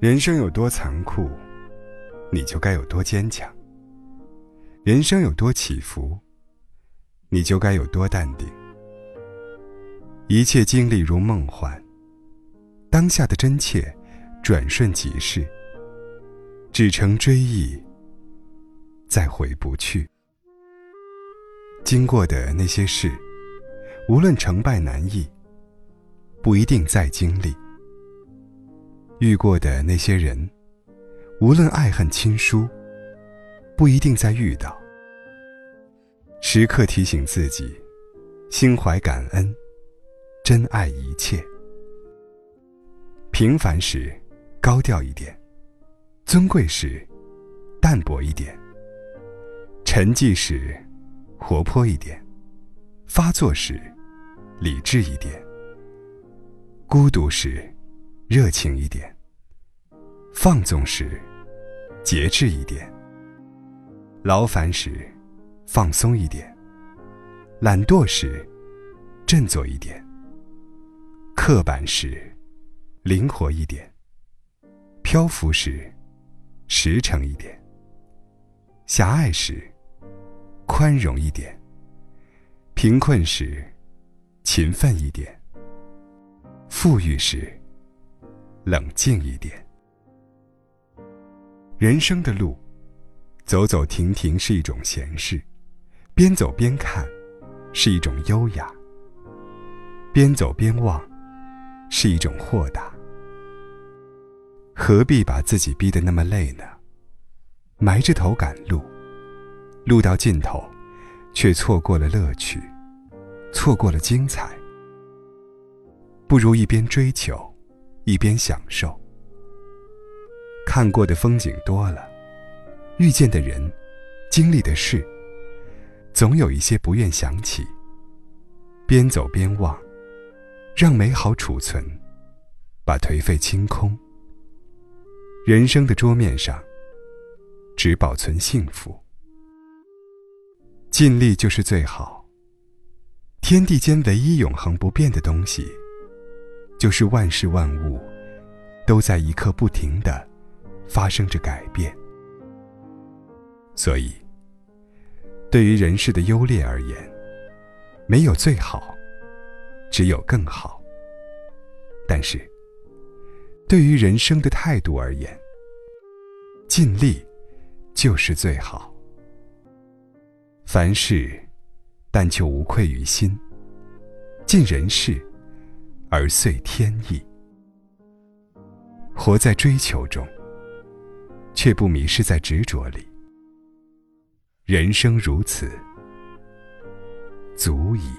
人生有多残酷，你就该有多坚强；人生有多起伏，你就该有多淡定。一切经历如梦幻，当下的真切，转瞬即逝，只成追忆，再回不去。经过的那些事，无论成败难易，不一定再经历。遇过的那些人，无论爱恨亲疏，不一定再遇到。时刻提醒自己，心怀感恩，珍爱一切。平凡时，高调一点；尊贵时，淡泊一点；沉寂时，活泼一点；发作时，理智一点；孤独时。热情一点，放纵时节制一点；劳烦时放松一点，懒惰时振作一点；刻板时灵活一点，漂浮时实诚一点；狭隘时宽容一点，贫困时勤奋一点，富裕时。冷静一点。人生的路，走走停停是一种闲事，边走边看是一种优雅，边走边望是一种豁达。何必把自己逼得那么累呢？埋着头赶路，路到尽头，却错过了乐趣，错过了精彩。不如一边追求。一边享受，看过的风景多了，遇见的人，经历的事，总有一些不愿想起。边走边忘，让美好储存，把颓废清空。人生的桌面上，只保存幸福。尽力就是最好。天地间唯一永恒不变的东西。就是万事万物，都在一刻不停的发生着改变。所以，对于人世的优劣而言，没有最好，只有更好。但是，对于人生的态度而言，尽力就是最好。凡事但求无愧于心，尽人事。而遂天意，活在追求中，却不迷失在执着里。人生如此，足矣。